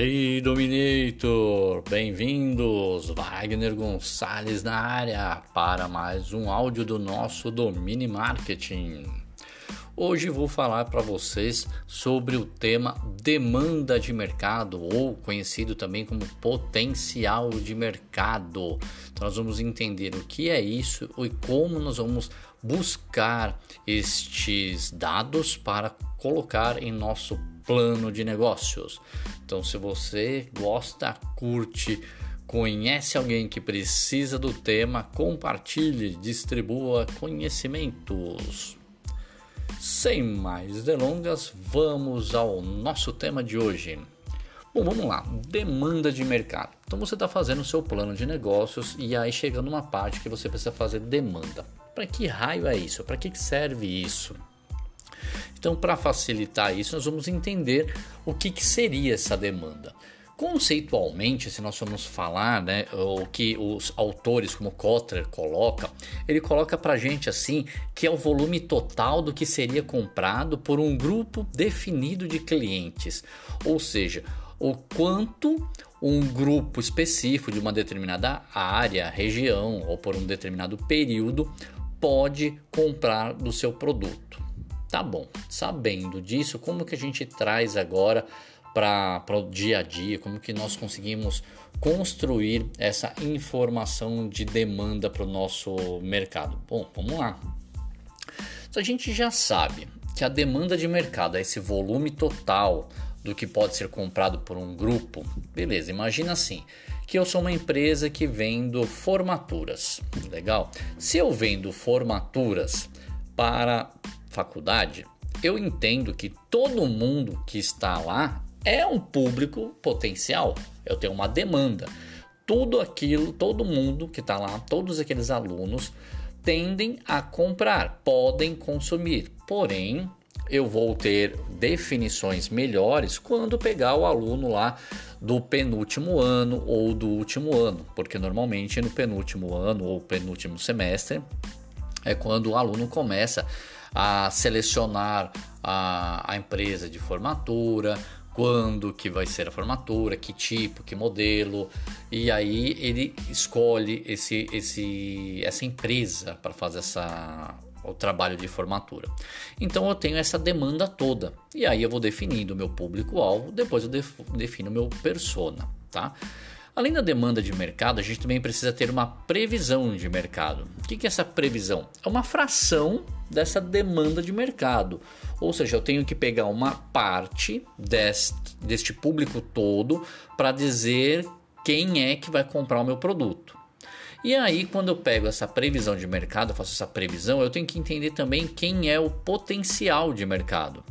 Hey Dominator, bem-vindos! Wagner Gonçalves na área para mais um áudio do nosso Domini Marketing. Hoje vou falar para vocês sobre o tema demanda de mercado ou conhecido também como potencial de mercado. Então nós vamos entender o que é isso e como nós vamos buscar estes dados para colocar em nosso plano de negócios. Então se você gosta, curte, conhece alguém que precisa do tema, compartilhe, distribua conhecimentos. Sem mais delongas, vamos ao nosso tema de hoje. Bom, vamos lá. Demanda de mercado. Então você está fazendo o seu plano de negócios e aí chega numa parte que você precisa fazer demanda. Para que raio é isso? Para que serve isso? Então, para facilitar isso, nós vamos entender o que, que seria essa demanda. Conceitualmente, se nós formos falar, né, o que os autores como Kotler coloca, ele coloca para gente assim que é o volume total do que seria comprado por um grupo definido de clientes, ou seja, o quanto um grupo específico de uma determinada área, região ou por um determinado período pode comprar do seu produto. Tá bom, sabendo disso, como que a gente traz agora para o dia a dia, como que nós conseguimos construir essa informação de demanda para o nosso mercado? Bom, vamos lá. Então, a gente já sabe que a demanda de mercado é esse volume total do que pode ser comprado por um grupo. Beleza, imagina assim, que eu sou uma empresa que vendo formaturas. Legal? Se eu vendo formaturas para faculdade, eu entendo que todo mundo que está lá é um público potencial. Eu tenho uma demanda. Tudo aquilo, todo mundo que está lá, todos aqueles alunos tendem a comprar, podem consumir. Porém, eu vou ter definições melhores quando pegar o aluno lá do penúltimo ano ou do último ano, porque normalmente no penúltimo ano ou penúltimo semestre é quando o aluno começa a selecionar a, a empresa de formatura, quando que vai ser a formatura, que tipo, que modelo, e aí ele escolhe esse, esse, essa empresa para fazer essa, o trabalho de formatura. Então eu tenho essa demanda toda, e aí eu vou definindo o meu público-alvo, depois eu defino o meu persona, tá? Além da demanda de mercado, a gente também precisa ter uma previsão de mercado. O que é essa previsão? É uma fração dessa demanda de mercado. Ou seja, eu tenho que pegar uma parte deste, deste público todo para dizer quem é que vai comprar o meu produto. E aí, quando eu pego essa previsão de mercado, faço essa previsão, eu tenho que entender também quem é o potencial de mercado.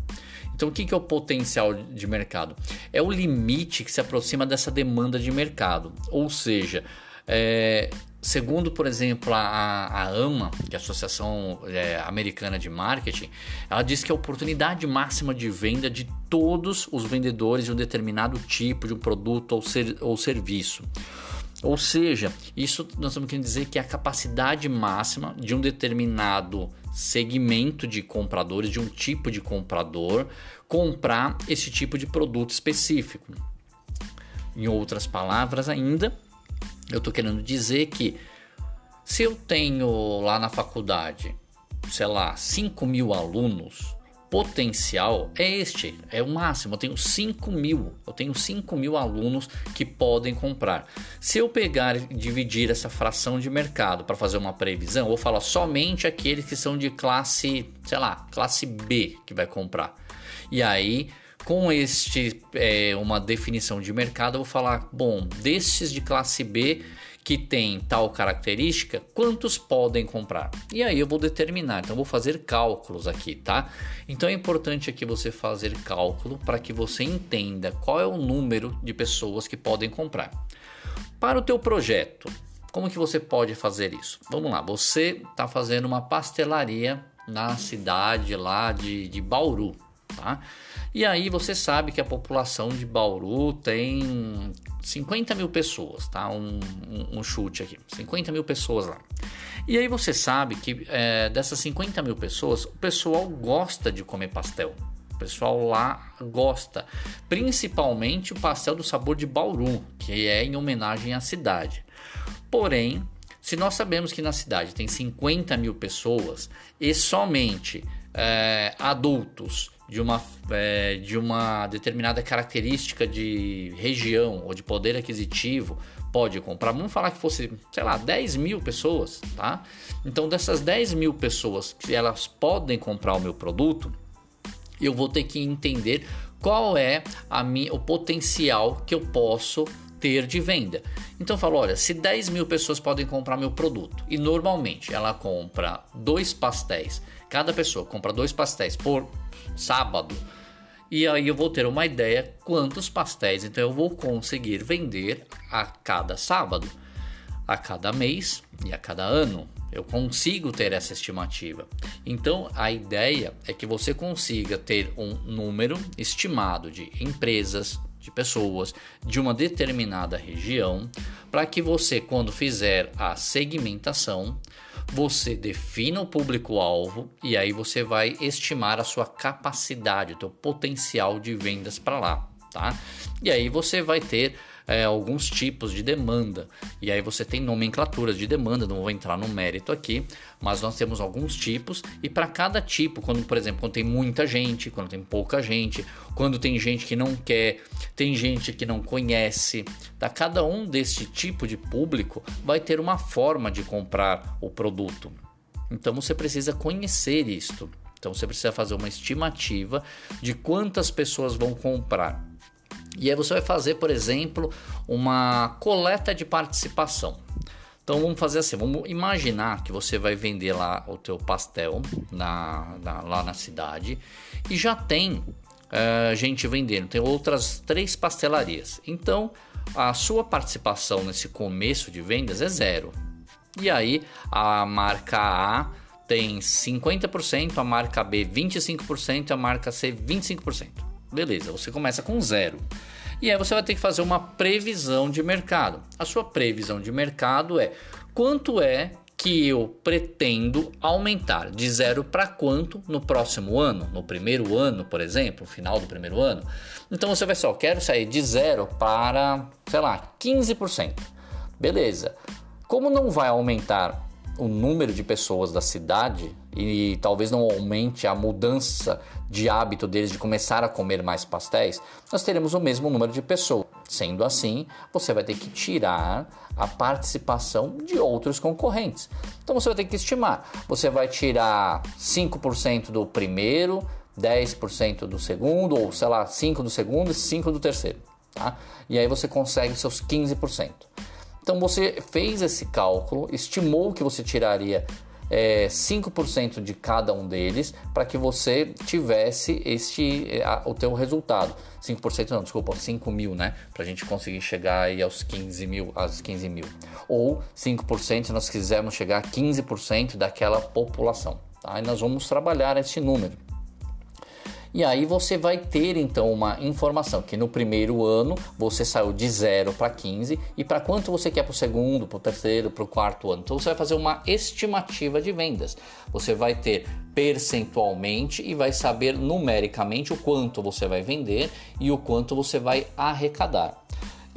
Então, o que é o potencial de mercado? É o limite que se aproxima dessa demanda de mercado. Ou seja, é, segundo, por exemplo, a, a, AMA, que é a Associação é, Americana de Marketing, ela diz que a oportunidade máxima de venda de todos os vendedores de um determinado tipo de um produto ou, ser, ou serviço. Ou seja, isso nós estamos querendo dizer que é a capacidade máxima de um determinado segmento de compradores, de um tipo de comprador, comprar esse tipo de produto específico. Em outras palavras, ainda, eu estou querendo dizer que se eu tenho lá na faculdade, sei lá, 5 mil alunos, potencial é este, é o máximo. Eu tenho 5 mil, eu tenho 5 mil alunos que podem comprar. Se eu pegar e dividir essa fração de mercado para fazer uma previsão, vou falar somente aqueles que são de classe, sei lá, classe B que vai comprar. E aí, com este é, uma definição de mercado, eu vou falar, bom, destes de classe B que tem tal característica, quantos podem comprar? E aí eu vou determinar, então vou fazer cálculos aqui, tá? Então é importante aqui você fazer cálculo para que você entenda qual é o número de pessoas que podem comprar. Para o teu projeto, como que você pode fazer isso? Vamos lá, você está fazendo uma pastelaria na cidade lá de, de Bauru, tá? E aí você sabe que a população de Bauru tem 50 mil pessoas, tá? Um, um, um, chute aqui, 50 mil pessoas lá. E aí você sabe que é, dessas 50 mil pessoas, o pessoal gosta de comer pastel. O pessoal lá gosta, principalmente o pastel do sabor de Bauru, que é em homenagem à cidade. Porém, se nós sabemos que na cidade tem 50 mil pessoas e somente é, adultos de uma, é, de uma determinada característica de região ou de poder aquisitivo pode comprar. Vamos falar que fosse, sei lá, 10 mil pessoas, tá? Então, dessas 10 mil pessoas que elas podem comprar o meu produto, eu vou ter que entender qual é a minha, o potencial que eu posso ter de venda. Então eu falo, olha, se 10 mil pessoas podem comprar meu produto e normalmente ela compra dois pastéis, cada pessoa compra dois pastéis por sábado, e aí eu vou ter uma ideia quantos pastéis então eu vou conseguir vender a cada sábado, a cada mês e a cada ano. Eu consigo ter essa estimativa. Então a ideia é que você consiga ter um número estimado de empresas, de pessoas de uma determinada região, para que você, quando fizer a segmentação, você defina o público-alvo e aí você vai estimar a sua capacidade, o teu potencial de vendas para lá, tá? E aí você vai ter é, alguns tipos de demanda. E aí você tem nomenclaturas de demanda, não vou entrar no mérito aqui, mas nós temos alguns tipos e para cada tipo, quando por exemplo, quando tem muita gente, quando tem pouca gente, quando tem gente que não quer, tem gente que não conhece, tá? Cada um desse tipo de público vai ter uma forma de comprar o produto. Então você precisa conhecer isto. Então você precisa fazer uma estimativa de quantas pessoas vão comprar. E aí você vai fazer, por exemplo, uma coleta de participação. Então vamos fazer assim, vamos imaginar que você vai vender lá o teu pastel na, na lá na cidade e já tem uh, gente vendendo, tem outras três pastelarias. Então a sua participação nesse começo de vendas é zero. E aí a marca A tem 50%, a marca B 25%, a marca C 25%. Beleza, você começa com zero. E aí você vai ter que fazer uma previsão de mercado. A sua previsão de mercado é quanto é que eu pretendo aumentar de zero para quanto no próximo ano, no primeiro ano, por exemplo, final do primeiro ano. Então você vai só, quero sair de zero para, sei lá, 15%. Beleza. Como não vai aumentar o número de pessoas da cidade e talvez não aumente a mudança de hábito deles de começar a comer mais pastéis, nós teremos o mesmo número de pessoas. Sendo assim, você vai ter que tirar a participação de outros concorrentes. Então você vai ter que estimar. Você vai tirar 5% do primeiro, 10% do segundo, ou sei lá, 5% do segundo e 5% do terceiro. Tá? E aí você consegue seus 15%. Então você fez esse cálculo, estimou que você tiraria é, 5% de cada um deles para que você tivesse este a, o teu resultado. 5% não, desculpa, 5 mil, né? Para a gente conseguir chegar aí aos 15 mil, aos 15 mil. Ou 5% se nós quisermos chegar a 15% daquela população. Tá? E nós vamos trabalhar esse número. E aí você vai ter então uma informação que no primeiro ano você saiu de 0 para 15 e para quanto você quer para o segundo, para o terceiro, para o quarto ano. Então você vai fazer uma estimativa de vendas. Você vai ter percentualmente e vai saber numericamente o quanto você vai vender e o quanto você vai arrecadar.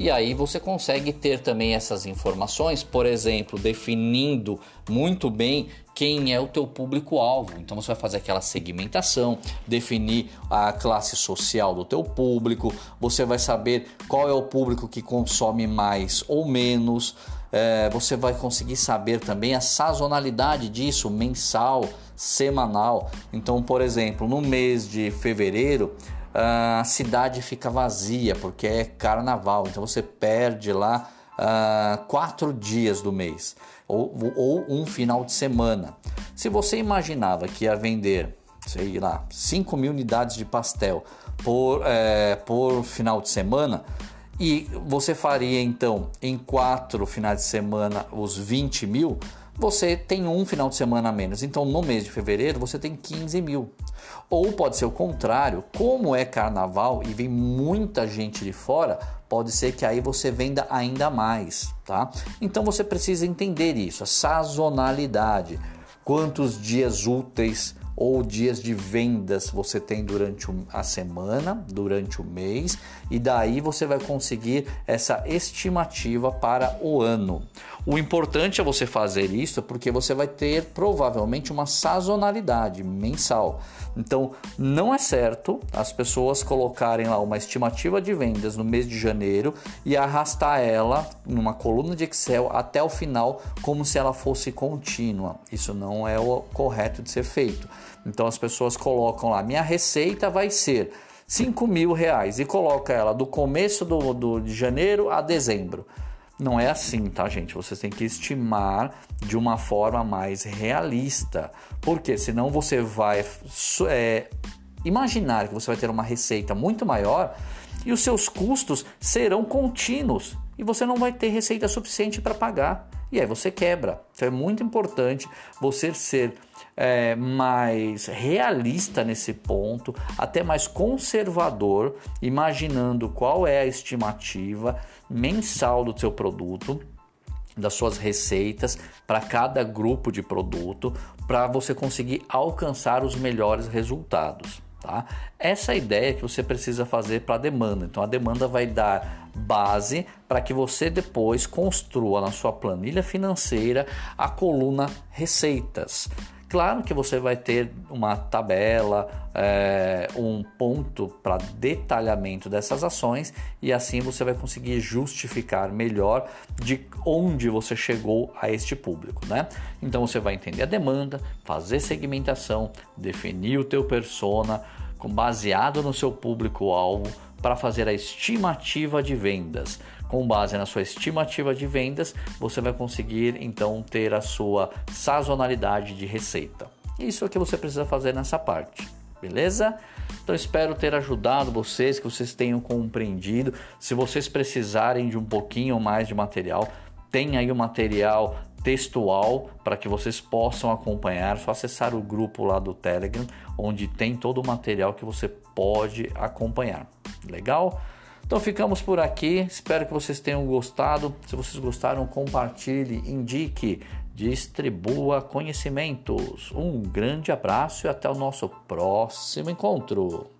E aí você consegue ter também essas informações, por exemplo, definindo muito bem quem é o teu público-alvo. Então você vai fazer aquela segmentação, definir a classe social do teu público, você vai saber qual é o público que consome mais ou menos. É, você vai conseguir saber também a sazonalidade disso, mensal, semanal. Então, por exemplo, no mês de fevereiro, a cidade fica vazia porque é carnaval, então você perde lá uh, quatro dias do mês ou, ou um final de semana. Se você imaginava que ia vender, sei lá, 5 mil unidades de pastel por, é, por final de semana, e você faria então em quatro finais de semana os 20 mil, você tem um final de semana a menos. Então, no mês de fevereiro, você tem 15 mil. Ou pode ser o contrário, como é carnaval e vem muita gente de fora, pode ser que aí você venda ainda mais, tá? Então você precisa entender isso, a sazonalidade, quantos dias úteis ou dias de vendas você tem durante a semana, durante o mês, e daí você vai conseguir essa estimativa para o ano. O importante é você fazer isso porque você vai ter provavelmente uma sazonalidade mensal. Então, não é certo as pessoas colocarem lá uma estimativa de vendas no mês de janeiro e arrastar ela numa coluna de Excel até o final como se ela fosse contínua. Isso não é o correto de ser feito. Então, as pessoas colocam lá: minha receita vai ser 5 mil reais e coloca ela do começo do, do, de janeiro a dezembro. Não é assim, tá, gente? Vocês têm que estimar de uma forma mais realista, porque senão você vai é, imaginar que você vai ter uma receita muito maior e os seus custos serão contínuos e você não vai ter receita suficiente para pagar. E aí você quebra. Então é muito importante você ser é, mais realista nesse ponto, até mais conservador, imaginando qual é a estimativa mensal do seu produto das suas receitas para cada grupo de produto para você conseguir alcançar os melhores resultados. Tá? Essa é ideia que você precisa fazer para a demanda. Então a demanda vai dar base para que você depois construa na sua planilha financeira a coluna receitas. Claro que você vai ter uma tabela, é, um ponto para detalhamento dessas ações e assim você vai conseguir justificar melhor de onde você chegou a este público, né? Então você vai entender a demanda, fazer segmentação, definir o teu persona, baseado no seu público-alvo para fazer a estimativa de vendas com base na sua estimativa de vendas, você vai conseguir então ter a sua sazonalidade de receita. Isso é o que você precisa fazer nessa parte, beleza? Então espero ter ajudado vocês, que vocês tenham compreendido. Se vocês precisarem de um pouquinho mais de material, tem aí o material textual para que vocês possam acompanhar. É só acessar o grupo lá do Telegram, onde tem todo o material que você pode acompanhar. Legal? Então ficamos por aqui. Espero que vocês tenham gostado. Se vocês gostaram, compartilhe, indique, distribua conhecimentos. Um grande abraço e até o nosso próximo encontro.